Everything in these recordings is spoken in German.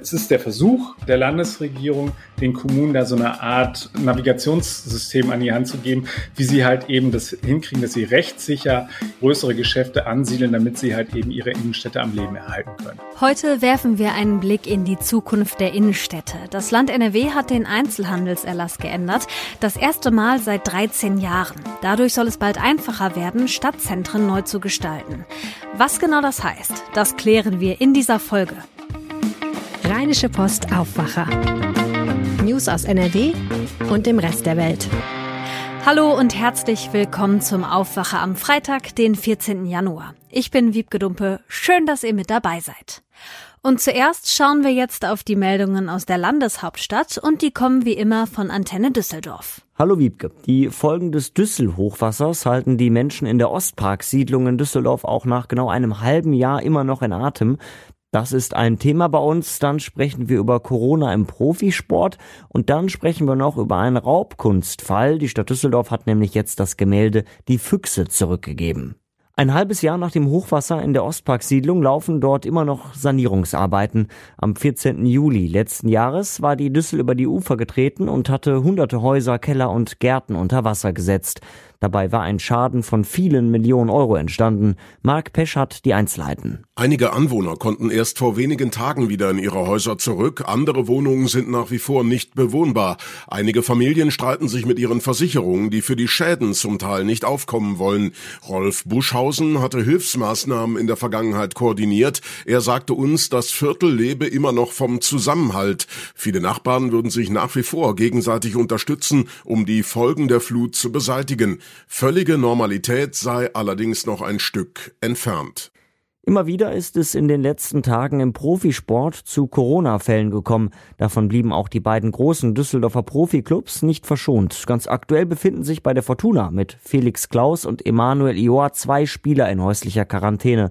Es ist der Versuch der Landesregierung, den Kommunen da so eine Art Navigationssystem an die Hand zu geben, wie sie halt eben das hinkriegen, dass sie rechtssicher größere Geschäfte ansiedeln, damit sie halt eben ihre Innenstädte am Leben erhalten können. Heute werfen wir einen Blick in die Zukunft der Innenstädte. Das Land NRW hat den Einzelhandelserlass geändert. Das erste Mal seit 13 Jahren. Dadurch soll es bald einfacher werden, Stadtzentren neu zu gestalten. Was genau das heißt, das klären wir in dieser Folge. Rheinische Post Aufwacher. News aus NRW und dem Rest der Welt. Hallo und herzlich willkommen zum Aufwacher am Freitag, den 14. Januar. Ich bin Wiebke Dumpe. Schön, dass ihr mit dabei seid. Und zuerst schauen wir jetzt auf die Meldungen aus der Landeshauptstadt und die kommen wie immer von Antenne Düsseldorf. Hallo Wiebke. Die Folgen des Düssel-Hochwassers halten die Menschen in der Ostpark-Siedlung in Düsseldorf auch nach genau einem halben Jahr immer noch in Atem. Das ist ein Thema bei uns. Dann sprechen wir über Corona im Profisport und dann sprechen wir noch über einen Raubkunstfall. Die Stadt Düsseldorf hat nämlich jetzt das Gemälde Die Füchse zurückgegeben. Ein halbes Jahr nach dem Hochwasser in der Ostparksiedlung laufen dort immer noch Sanierungsarbeiten. Am 14. Juli letzten Jahres war die Düssel über die Ufer getreten und hatte hunderte Häuser, Keller und Gärten unter Wasser gesetzt. Dabei war ein Schaden von vielen Millionen Euro entstanden. Mark Pesch hat die Einzelheiten. Einige Anwohner konnten erst vor wenigen Tagen wieder in ihre Häuser zurück. Andere Wohnungen sind nach wie vor nicht bewohnbar. Einige Familien streiten sich mit ihren Versicherungen, die für die Schäden zum Teil nicht aufkommen wollen. Rolf Buschhausen hatte Hilfsmaßnahmen in der Vergangenheit koordiniert. Er sagte uns, das Viertel lebe immer noch vom Zusammenhalt. Viele Nachbarn würden sich nach wie vor gegenseitig unterstützen, um die Folgen der Flut zu beseitigen. Völlige Normalität sei allerdings noch ein Stück entfernt. Immer wieder ist es in den letzten Tagen im Profisport zu Corona-Fällen gekommen. Davon blieben auch die beiden großen Düsseldorfer Profiklubs nicht verschont. Ganz aktuell befinden sich bei der Fortuna mit Felix Klaus und Emanuel Ioa zwei Spieler in häuslicher Quarantäne.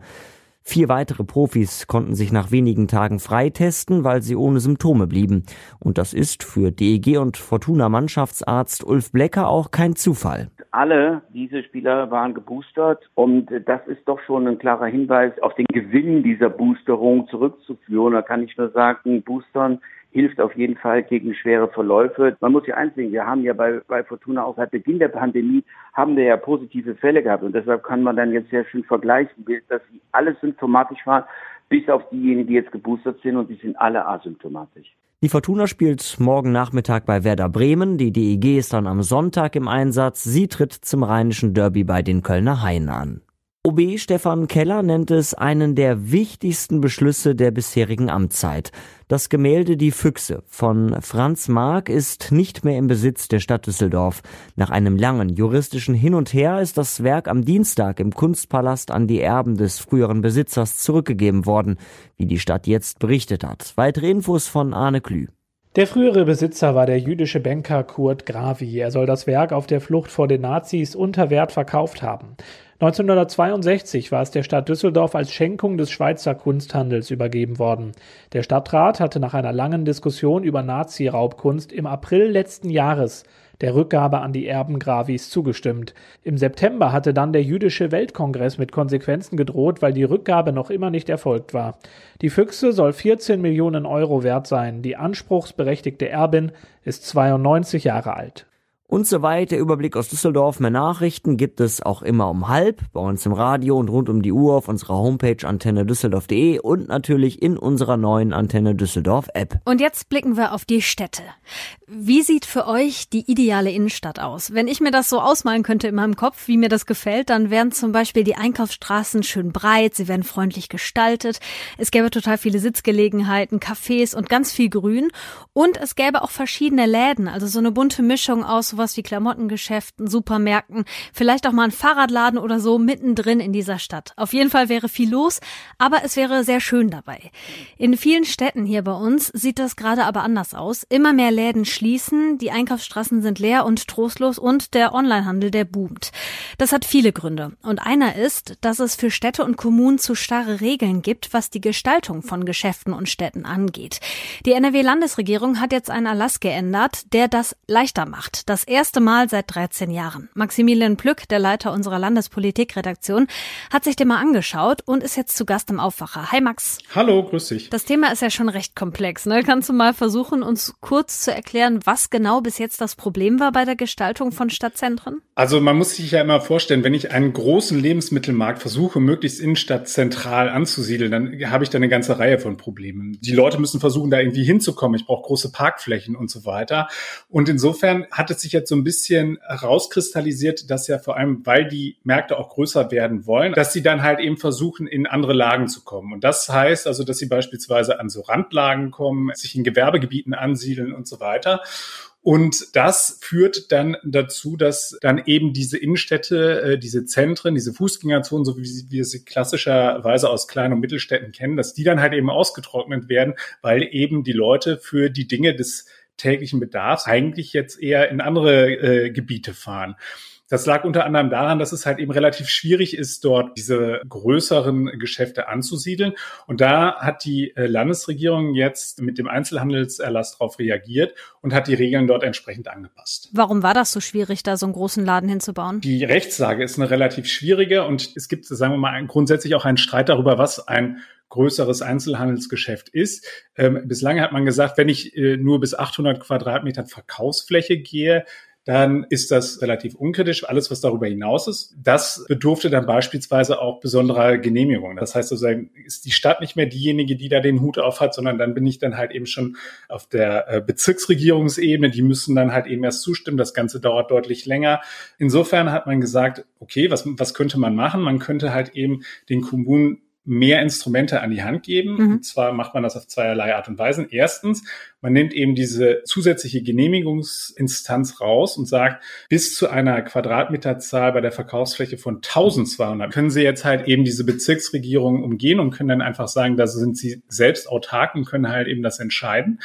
Vier weitere Profis konnten sich nach wenigen Tagen freitesten, weil sie ohne Symptome blieben. Und das ist für DEG und Fortuna Mannschaftsarzt Ulf Blecker auch kein Zufall. Alle diese Spieler waren geboostert und das ist doch schon ein klarer Hinweis auf den Gewinn dieser Boosterung zurückzuführen. Da kann ich nur sagen, Boostern hilft auf jeden Fall gegen schwere Verläufe. Man muss ja eins sehen, wir haben ja bei, bei Fortuna auch seit Beginn der Pandemie haben wir ja positive Fälle gehabt und deshalb kann man dann jetzt sehr schön vergleichen, dass sie alle symptomatisch waren, bis auf diejenigen, die jetzt geboostert sind und die sind alle asymptomatisch. Die Fortuna spielt morgen Nachmittag bei Werder Bremen. Die DEG ist dann am Sonntag im Einsatz. Sie tritt zum rheinischen Derby bei den Kölner Haien an. OB Stefan Keller nennt es einen der wichtigsten Beschlüsse der bisherigen Amtszeit. Das Gemälde Die Füchse von Franz Mark ist nicht mehr im Besitz der Stadt Düsseldorf. Nach einem langen juristischen Hin und Her ist das Werk am Dienstag im Kunstpalast an die Erben des früheren Besitzers zurückgegeben worden, wie die Stadt jetzt berichtet hat. Weitere Infos von Arne Klü. Der frühere Besitzer war der jüdische Banker Kurt Gravi. Er soll das Werk auf der Flucht vor den Nazis unter Wert verkauft haben. 1962 war es der Stadt Düsseldorf als Schenkung des Schweizer Kunsthandels übergeben worden. Der Stadtrat hatte nach einer langen Diskussion über Nazi-Raubkunst im April letzten Jahres der Rückgabe an die Erben Gravis zugestimmt. Im September hatte dann der jüdische Weltkongress mit Konsequenzen gedroht, weil die Rückgabe noch immer nicht erfolgt war. Die Füchse soll 14 Millionen Euro wert sein. Die anspruchsberechtigte Erbin ist 92 Jahre alt. Und soweit der Überblick aus Düsseldorf. Mehr Nachrichten gibt es auch immer um halb bei uns im Radio und rund um die Uhr auf unserer Homepage antenne düsseldorf.de und natürlich in unserer neuen Antenne Düsseldorf App. Und jetzt blicken wir auf die Städte. Wie sieht für euch die ideale Innenstadt aus? Wenn ich mir das so ausmalen könnte in meinem Kopf, wie mir das gefällt, dann wären zum Beispiel die Einkaufsstraßen schön breit, sie wären freundlich gestaltet, es gäbe total viele Sitzgelegenheiten, Cafés und ganz viel Grün und es gäbe auch verschiedene Läden, also so eine bunte Mischung aus sowas wie Klamottengeschäften, Supermärkten, vielleicht auch mal ein Fahrradladen oder so mittendrin in dieser Stadt. Auf jeden Fall wäre viel los, aber es wäre sehr schön dabei. In vielen Städten hier bei uns sieht das gerade aber anders aus. Immer mehr Läden schließen, die Einkaufsstraßen sind leer und trostlos und der Onlinehandel, der boomt. Das hat viele Gründe. Und einer ist, dass es für Städte und Kommunen zu starre Regeln gibt, was die Gestaltung von Geschäften und Städten angeht. Die NRW-Landesregierung hat jetzt einen Erlass geändert, der das leichter macht, dass erste Mal seit 13 Jahren. Maximilian Plück, der Leiter unserer Landespolitikredaktion, hat sich den mal angeschaut und ist jetzt zu Gast im Aufwacher. Hi Max. Hallo, grüß dich. Das Thema ist ja schon recht komplex. Ne? Kannst du mal versuchen, uns kurz zu erklären, was genau bis jetzt das Problem war bei der Gestaltung von Stadtzentren? Also man muss sich ja immer vorstellen, wenn ich einen großen Lebensmittelmarkt versuche, möglichst innenstadtzentral anzusiedeln, dann habe ich da eine ganze Reihe von Problemen. Die Leute müssen versuchen, da irgendwie hinzukommen. Ich brauche große Parkflächen und so weiter. Und insofern hat es sich jetzt so ein bisschen rauskristallisiert, dass ja vor allem, weil die Märkte auch größer werden wollen, dass sie dann halt eben versuchen, in andere Lagen zu kommen. Und das heißt also, dass sie beispielsweise an so Randlagen kommen, sich in Gewerbegebieten ansiedeln und so weiter. Und das führt dann dazu, dass dann eben diese Innenstädte, äh, diese Zentren, diese Fußgängerzonen, so wie wir sie klassischerweise aus Klein- und Mittelstädten kennen, dass die dann halt eben ausgetrocknet werden, weil eben die Leute für die Dinge des täglichen Bedarfs eigentlich jetzt eher in andere äh, Gebiete fahren. Das lag unter anderem daran, dass es halt eben relativ schwierig ist, dort diese größeren Geschäfte anzusiedeln. Und da hat die äh, Landesregierung jetzt mit dem Einzelhandelserlass darauf reagiert und hat die Regeln dort entsprechend angepasst. Warum war das so schwierig, da so einen großen Laden hinzubauen? Die Rechtslage ist eine relativ schwierige und es gibt, sagen wir mal, grundsätzlich auch einen Streit darüber, was ein größeres Einzelhandelsgeschäft ist. Ähm, bislang hat man gesagt, wenn ich äh, nur bis 800 Quadratmetern Verkaufsfläche gehe, dann ist das relativ unkritisch. Alles, was darüber hinaus ist, das bedurfte dann beispielsweise auch besonderer Genehmigung. Das heißt sozusagen, ist die Stadt nicht mehr diejenige, die da den Hut auf hat, sondern dann bin ich dann halt eben schon auf der äh, Bezirksregierungsebene. Die müssen dann halt eben erst zustimmen. Das Ganze dauert deutlich länger. Insofern hat man gesagt, okay, was, was könnte man machen? Man könnte halt eben den Kommunen mehr Instrumente an die Hand geben. Mhm. Und zwar macht man das auf zweierlei Art und Weise. Erstens, man nimmt eben diese zusätzliche Genehmigungsinstanz raus und sagt, bis zu einer Quadratmeterzahl bei der Verkaufsfläche von 1200 können Sie jetzt halt eben diese Bezirksregierung umgehen und können dann einfach sagen, da sind Sie selbst autark und können halt eben das entscheiden.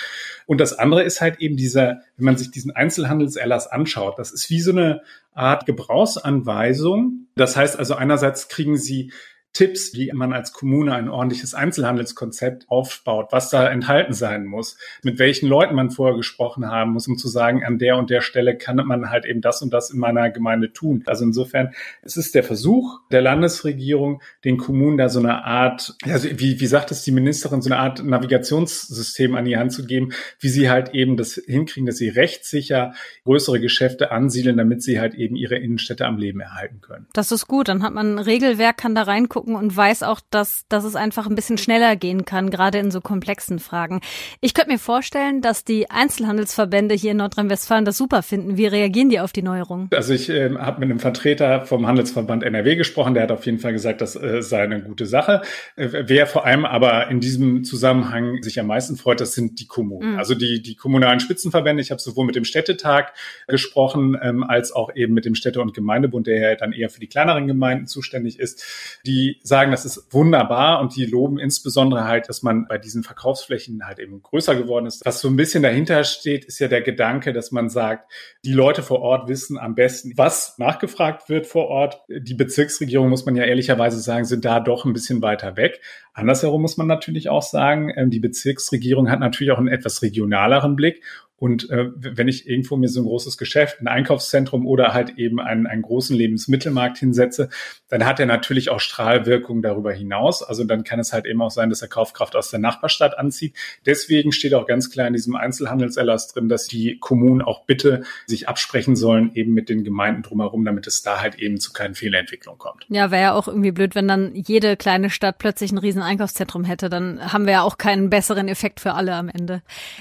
Und das andere ist halt eben dieser, wenn man sich diesen Einzelhandelserlass anschaut, das ist wie so eine Art Gebrauchsanweisung. Das heißt also einerseits kriegen Sie Tipps, wie man als Kommune ein ordentliches Einzelhandelskonzept aufbaut, was da enthalten sein muss, mit welchen Leuten man vorher gesprochen haben muss, um zu sagen, an der und der Stelle kann man halt eben das und das in meiner Gemeinde tun. Also insofern, es ist der Versuch der Landesregierung, den Kommunen da so eine Art, also wie, wie sagt es die Ministerin, so eine Art Navigationssystem an die Hand zu geben, wie sie halt eben das hinkriegen, dass sie rechtssicher größere Geschäfte ansiedeln, damit sie halt eben ihre Innenstädte am Leben erhalten können. Das ist gut, dann hat man ein Regelwerk, kann da reingucken gucken und weiß auch, dass, dass es einfach ein bisschen schneller gehen kann, gerade in so komplexen Fragen. Ich könnte mir vorstellen, dass die Einzelhandelsverbände hier in Nordrhein-Westfalen das super finden. Wie reagieren die auf die Neuerung? Also ich äh, habe mit einem Vertreter vom Handelsverband NRW gesprochen, der hat auf jeden Fall gesagt, das äh, sei eine gute Sache. Äh, wer vor allem aber in diesem Zusammenhang sich am meisten freut, das sind die Kommunen. Mhm. Also die, die kommunalen Spitzenverbände. Ich habe sowohl mit dem Städtetag gesprochen, ähm, als auch eben mit dem Städte- und Gemeindebund, der ja dann eher für die kleineren Gemeinden zuständig ist. Die sagen, das ist wunderbar und die loben insbesondere halt, dass man bei diesen Verkaufsflächen halt eben größer geworden ist. Was so ein bisschen dahinter steht, ist ja der Gedanke, dass man sagt, die Leute vor Ort wissen am besten, was nachgefragt wird vor Ort. Die Bezirksregierung, muss man ja ehrlicherweise sagen, sind da doch ein bisschen weiter weg. Andersherum muss man natürlich auch sagen, ähm, die Bezirksregierung hat natürlich auch einen etwas regionaleren Blick und äh, wenn ich irgendwo mir so ein großes Geschäft, ein Einkaufszentrum oder halt eben einen, einen großen Lebensmittelmarkt hinsetze, dann hat er natürlich auch Strahlwirkung darüber hinaus. Also dann kann es halt eben auch sein, dass er Kaufkraft aus der Nachbarstadt anzieht. Deswegen steht auch ganz klar in diesem Einzelhandelserlass drin, dass die Kommunen auch bitte sich absprechen sollen, eben mit den Gemeinden drumherum, damit es da halt eben zu keinen Fehlentwicklungen kommt. Ja, wäre ja auch irgendwie blöd, wenn dann jede kleine Stadt plötzlich ein riesen Einkaufszentrum hätte. Dann haben wir ja auch keinen besseren Effekt für alle am Ende.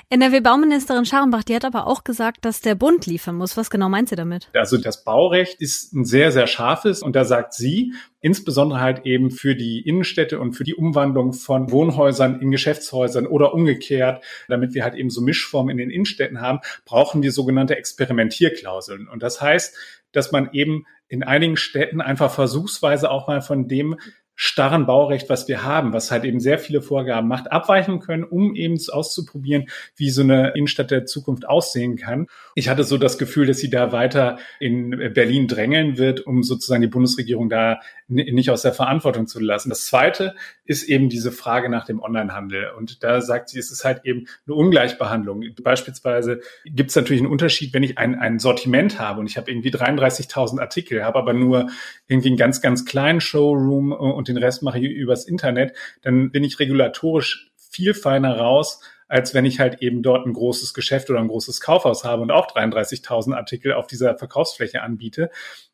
NRW-Bauministerin Schar Fahrenbach, die hat aber auch gesagt, dass der Bund liefern muss. Was genau meint sie damit? Also das Baurecht ist ein sehr, sehr scharfes und da sagt sie, insbesondere halt eben für die Innenstädte und für die Umwandlung von Wohnhäusern in Geschäftshäusern oder umgekehrt, damit wir halt eben so Mischformen in den Innenstädten haben, brauchen wir sogenannte Experimentierklauseln. Und das heißt, dass man eben in einigen Städten einfach versuchsweise auch mal von dem starren Baurecht, was wir haben, was halt eben sehr viele Vorgaben macht, abweichen können, um eben auszuprobieren, wie so eine Innenstadt der Zukunft aussehen kann. Ich hatte so das Gefühl, dass sie da weiter in Berlin drängeln wird, um sozusagen die Bundesregierung da nicht aus der Verantwortung zu lassen. Das Zweite ist eben diese Frage nach dem Onlinehandel. Und da sagt sie, es ist halt eben eine Ungleichbehandlung. Beispielsweise gibt es natürlich einen Unterschied, wenn ich ein, ein Sortiment habe und ich habe irgendwie 33.000 Artikel, habe aber nur irgendwie einen ganz, ganz kleinen Showroom und den Rest mache ich übers Internet, dann bin ich regulatorisch viel feiner raus, als wenn ich halt eben dort ein großes Geschäft oder ein großes Kaufhaus habe und auch 33.000 Artikel auf dieser Verkaufsfläche anbiete.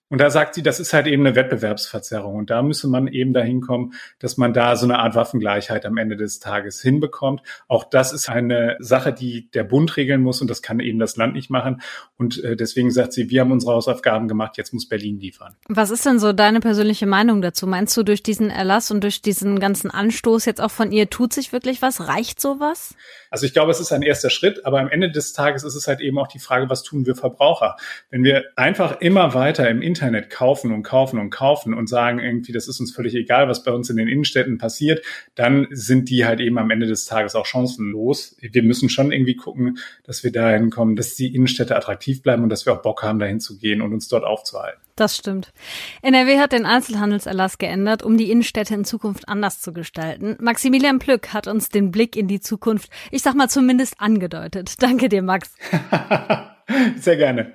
Und da sagt sie, das ist halt eben eine Wettbewerbsverzerrung. Und da müsse man eben dahin kommen, dass man da so eine Art Waffengleichheit am Ende des Tages hinbekommt. Auch das ist eine Sache, die der Bund regeln muss und das kann eben das Land nicht machen. Und äh, deswegen sagt sie, wir haben unsere Hausaufgaben gemacht, jetzt muss Berlin liefern. Was ist denn so deine persönliche Meinung dazu? Meinst du, durch diesen Erlass und durch diesen ganzen Anstoß jetzt auch von ihr tut sich wirklich was? Reicht sowas? Also ich glaube, es ist ein erster Schritt, aber am Ende des Tages ist es halt eben auch die Frage, was tun wir Verbraucher? Wenn wir einfach immer weiter im Internet Internet kaufen und kaufen und kaufen und sagen irgendwie, das ist uns völlig egal, was bei uns in den Innenstädten passiert, dann sind die halt eben am Ende des Tages auch chancenlos. Wir müssen schon irgendwie gucken, dass wir dahin kommen, dass die Innenstädte attraktiv bleiben und dass wir auch Bock haben, dahin zu gehen und uns dort aufzuhalten. Das stimmt. NRW hat den Einzelhandelserlass geändert, um die Innenstädte in Zukunft anders zu gestalten. Maximilian Plück hat uns den Blick in die Zukunft, ich sag mal zumindest angedeutet. Danke dir, Max. Sehr gerne.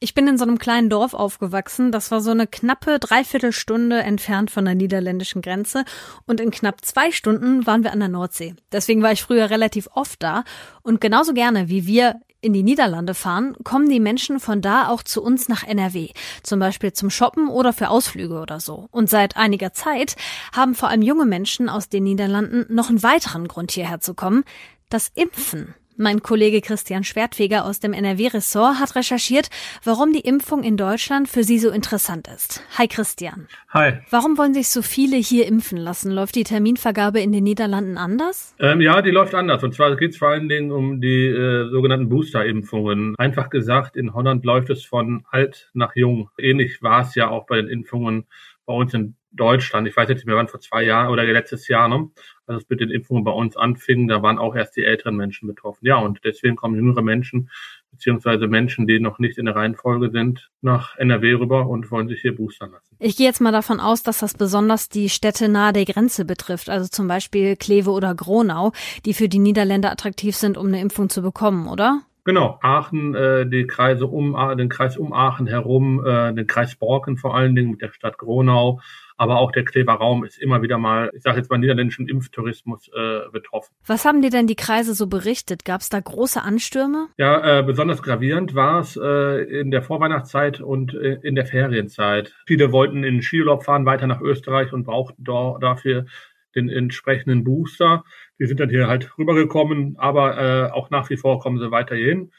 Ich bin in so einem kleinen Dorf aufgewachsen. Das war so eine knappe Dreiviertelstunde entfernt von der niederländischen Grenze. Und in knapp zwei Stunden waren wir an der Nordsee. Deswegen war ich früher relativ oft da. Und genauso gerne wie wir in die Niederlande fahren, kommen die Menschen von da auch zu uns nach NRW. Zum Beispiel zum Shoppen oder für Ausflüge oder so. Und seit einiger Zeit haben vor allem junge Menschen aus den Niederlanden noch einen weiteren Grund hierher zu kommen. Das Impfen. Mein Kollege Christian Schwertfeger aus dem NRW-Ressort hat recherchiert, warum die Impfung in Deutschland für Sie so interessant ist. Hi Christian. Hi. Warum wollen sich so viele hier impfen lassen? Läuft die Terminvergabe in den Niederlanden anders? Ähm, ja, die läuft anders. Und zwar geht es vor allen Dingen um die äh, sogenannten Booster-Impfungen. Einfach gesagt, in Holland läuft es von alt nach jung. Ähnlich war es ja auch bei den Impfungen bei uns in Deutschland. Ich weiß jetzt nicht mehr, wann vor zwei Jahren oder letztes Jahr, ne? Als es mit den Impfungen bei uns anfing, da waren auch erst die älteren Menschen betroffen. Ja, und deswegen kommen jüngere Menschen beziehungsweise Menschen, die noch nicht in der Reihenfolge sind, nach NRW rüber und wollen sich hier boostern lassen. Ich gehe jetzt mal davon aus, dass das besonders die Städte nahe der Grenze betrifft, also zum Beispiel Kleve oder Gronau, die für die Niederländer attraktiv sind, um eine Impfung zu bekommen, oder? Genau, Aachen, äh, die Kreise um den Kreis um Aachen herum, äh, den Kreis Borken vor allen Dingen mit der Stadt Gronau, aber auch der Kleber Raum ist immer wieder mal, ich sage jetzt mal, niederländischen Impftourismus äh, betroffen. Was haben dir denn die Kreise so berichtet? Gab es da große Anstürme? Ja, äh, besonders gravierend war es äh, in der Vorweihnachtszeit und äh, in der Ferienzeit. Viele wollten in Skiurlaub fahren, weiter nach Österreich und brauchten da, dafür den entsprechenden Booster. Die sind dann hier halt rübergekommen, aber äh, auch nach wie vor kommen sie weiterhin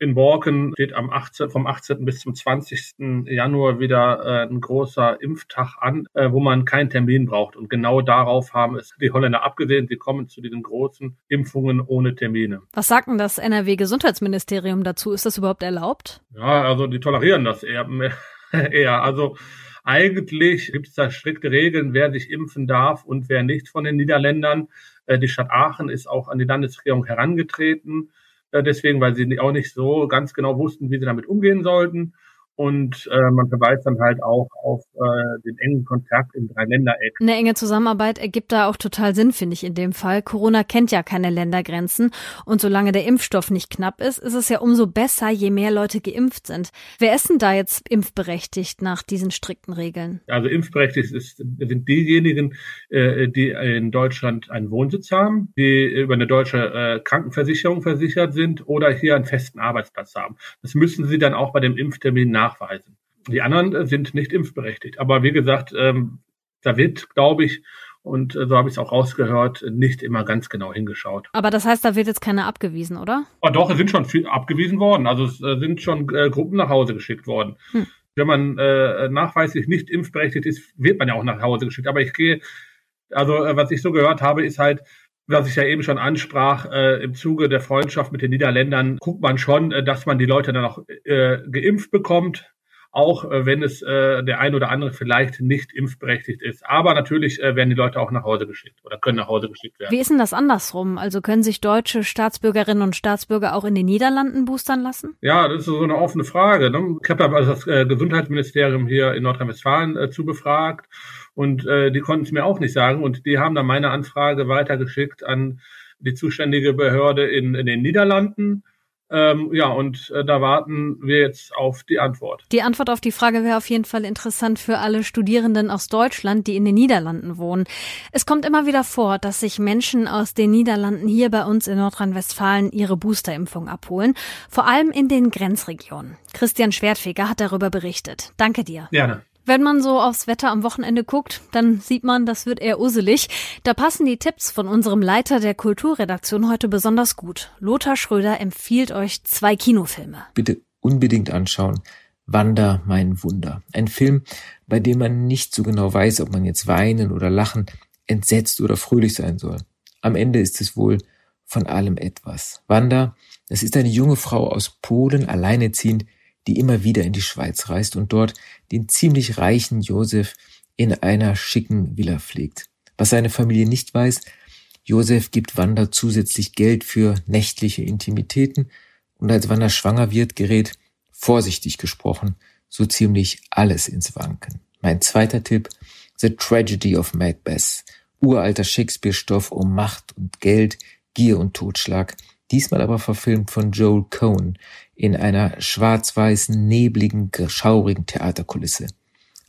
in Borken steht am 18, vom 18. bis zum 20. Januar wieder äh, ein großer Impftag an, äh, wo man keinen Termin braucht. Und genau darauf haben es die Holländer abgesehen. Sie kommen zu diesen großen Impfungen ohne Termine. Was sagt denn das NRW-Gesundheitsministerium dazu? Ist das überhaupt erlaubt? Ja, also die tolerieren das eher. eher. Also eigentlich gibt es da strikte Regeln, wer sich impfen darf und wer nicht von den Niederländern. Äh, die Stadt Aachen ist auch an die Landesregierung herangetreten deswegen, weil sie auch nicht so ganz genau wussten, wie sie damit umgehen sollten. Und äh, man verweist dann halt auch auf äh, den engen Kontakt im Dreiländereck. Eine enge Zusammenarbeit ergibt da auch total Sinn, finde ich in dem Fall. Corona kennt ja keine Ländergrenzen und solange der Impfstoff nicht knapp ist, ist es ja umso besser, je mehr Leute geimpft sind. Wer ist denn da jetzt impfberechtigt nach diesen strikten Regeln? Also impfberechtigt ist, sind diejenigen, äh, die in Deutschland einen Wohnsitz haben, die über eine deutsche äh, Krankenversicherung versichert sind oder hier einen festen Arbeitsplatz haben. Das müssen sie dann auch bei dem Impftermin nach nachweisen. Die anderen äh, sind nicht impfberechtigt. Aber wie gesagt, ähm, da wird, glaube ich, und äh, so habe ich es auch rausgehört, nicht immer ganz genau hingeschaut. Aber das heißt, da wird jetzt keiner abgewiesen, oder? Oh, doch, es sind schon viel abgewiesen worden. Also es äh, sind schon äh, Gruppen nach Hause geschickt worden. Hm. Wenn man äh, nachweislich nicht impfberechtigt ist, wird man ja auch nach Hause geschickt. Aber ich gehe, also äh, was ich so gehört habe, ist halt, was ich ja eben schon ansprach, äh, im Zuge der Freundschaft mit den Niederländern guckt man schon, äh, dass man die Leute dann auch äh, geimpft bekommt. Auch äh, wenn es äh, der ein oder andere vielleicht nicht impfberechtigt ist. Aber natürlich äh, werden die Leute auch nach Hause geschickt oder können nach Hause geschickt werden. Wie ist denn das andersrum? Also können sich deutsche Staatsbürgerinnen und Staatsbürger auch in den Niederlanden boostern lassen? Ja, das ist so eine offene Frage. Ne? Ich habe da also das äh, Gesundheitsministerium hier in Nordrhein-Westfalen äh, zu befragt und äh, die konnten es mir auch nicht sagen und die haben dann meine Anfrage weitergeschickt an die zuständige Behörde in, in den Niederlanden ähm, ja, und äh, da warten wir jetzt auf die Antwort. Die Antwort auf die Frage wäre auf jeden Fall interessant für alle Studierenden aus Deutschland, die in den Niederlanden wohnen. Es kommt immer wieder vor, dass sich Menschen aus den Niederlanden hier bei uns in Nordrhein-Westfalen ihre Boosterimpfung abholen, vor allem in den Grenzregionen. Christian Schwertfeger hat darüber berichtet. Danke dir. Gerne. Wenn man so aufs Wetter am Wochenende guckt, dann sieht man, das wird eher uselig. Da passen die Tipps von unserem Leiter der Kulturredaktion heute besonders gut. Lothar Schröder empfiehlt euch zwei Kinofilme. Bitte unbedingt anschauen. Wander, mein Wunder. Ein Film, bei dem man nicht so genau weiß, ob man jetzt weinen oder lachen, entsetzt oder fröhlich sein soll. Am Ende ist es wohl von allem etwas. Wanda, das ist eine junge Frau aus Polen, alleineziehend, die immer wieder in die Schweiz reist und dort den ziemlich reichen Josef in einer schicken Villa pflegt. Was seine Familie nicht weiß, Josef gibt Wanda zusätzlich Geld für nächtliche Intimitäten und als Wanda schwanger wird, gerät, vorsichtig gesprochen, so ziemlich alles ins Wanken. Mein zweiter Tipp, The Tragedy of Macbeth. Uralter Shakespeare-Stoff um Macht und Geld, Gier und Totschlag, diesmal aber verfilmt von Joel Cohen in einer schwarz-weißen, nebligen, schaurigen Theaterkulisse.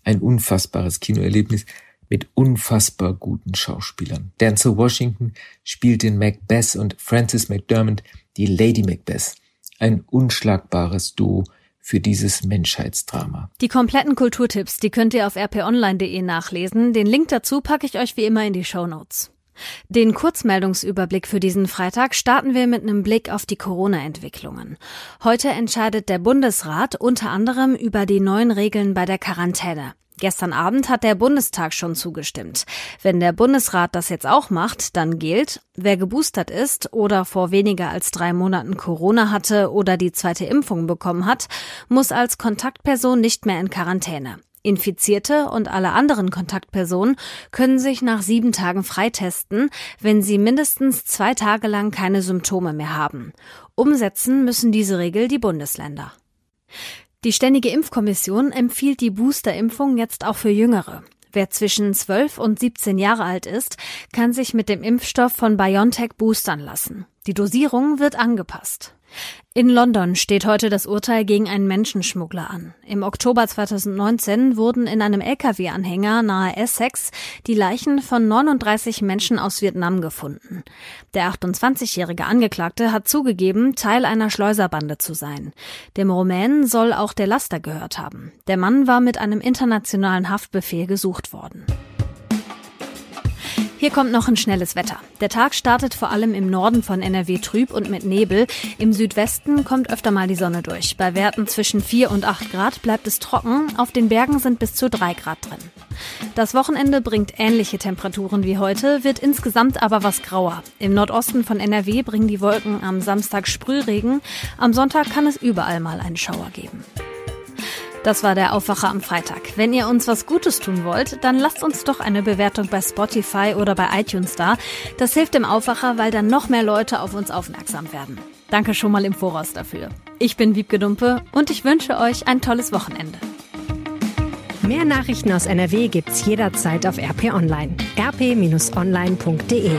Ein unfassbares Kinoerlebnis mit unfassbar guten Schauspielern. Denzel Washington spielt den Macbeth und Frances McDermott die Lady Macbeth. Ein unschlagbares Duo für dieses Menschheitsdrama. Die kompletten Kulturtipps, die könnt ihr auf rponline.de nachlesen. Den Link dazu packe ich euch wie immer in die Show Notes. Den Kurzmeldungsüberblick für diesen Freitag starten wir mit einem Blick auf die Corona-Entwicklungen. Heute entscheidet der Bundesrat unter anderem über die neuen Regeln bei der Quarantäne. Gestern Abend hat der Bundestag schon zugestimmt. Wenn der Bundesrat das jetzt auch macht, dann gilt, wer geboostert ist oder vor weniger als drei Monaten Corona hatte oder die zweite Impfung bekommen hat, muss als Kontaktperson nicht mehr in Quarantäne. Infizierte und alle anderen Kontaktpersonen können sich nach sieben Tagen freitesten, wenn sie mindestens zwei Tage lang keine Symptome mehr haben. Umsetzen müssen diese Regel die Bundesländer. Die Ständige Impfkommission empfiehlt die Boosterimpfung jetzt auch für Jüngere. Wer zwischen 12 und 17 Jahre alt ist, kann sich mit dem Impfstoff von BioNTech boostern lassen. Die Dosierung wird angepasst. In London steht heute das Urteil gegen einen Menschenschmuggler an. Im Oktober 2019 wurden in einem Lkw-Anhänger nahe Essex die Leichen von 39 Menschen aus Vietnam gefunden. Der 28-jährige Angeklagte hat zugegeben, Teil einer Schleuserbande zu sein. Dem Rumänen soll auch der Laster gehört haben. Der Mann war mit einem internationalen Haftbefehl gesucht worden. Hier kommt noch ein schnelles Wetter. Der Tag startet vor allem im Norden von NRW trüb und mit Nebel. Im Südwesten kommt öfter mal die Sonne durch. Bei Werten zwischen 4 und 8 Grad bleibt es trocken. Auf den Bergen sind bis zu 3 Grad drin. Das Wochenende bringt ähnliche Temperaturen wie heute, wird insgesamt aber was grauer. Im Nordosten von NRW bringen die Wolken am Samstag Sprühregen. Am Sonntag kann es überall mal einen Schauer geben. Das war der Aufwacher am Freitag. Wenn ihr uns was Gutes tun wollt, dann lasst uns doch eine Bewertung bei Spotify oder bei iTunes da. Das hilft dem Aufwacher, weil dann noch mehr Leute auf uns aufmerksam werden. Danke schon mal im Voraus dafür. Ich bin Wiebke Dumpe und ich wünsche euch ein tolles Wochenende. Mehr Nachrichten aus NRW gibt's jederzeit auf RP Online. rp-online.de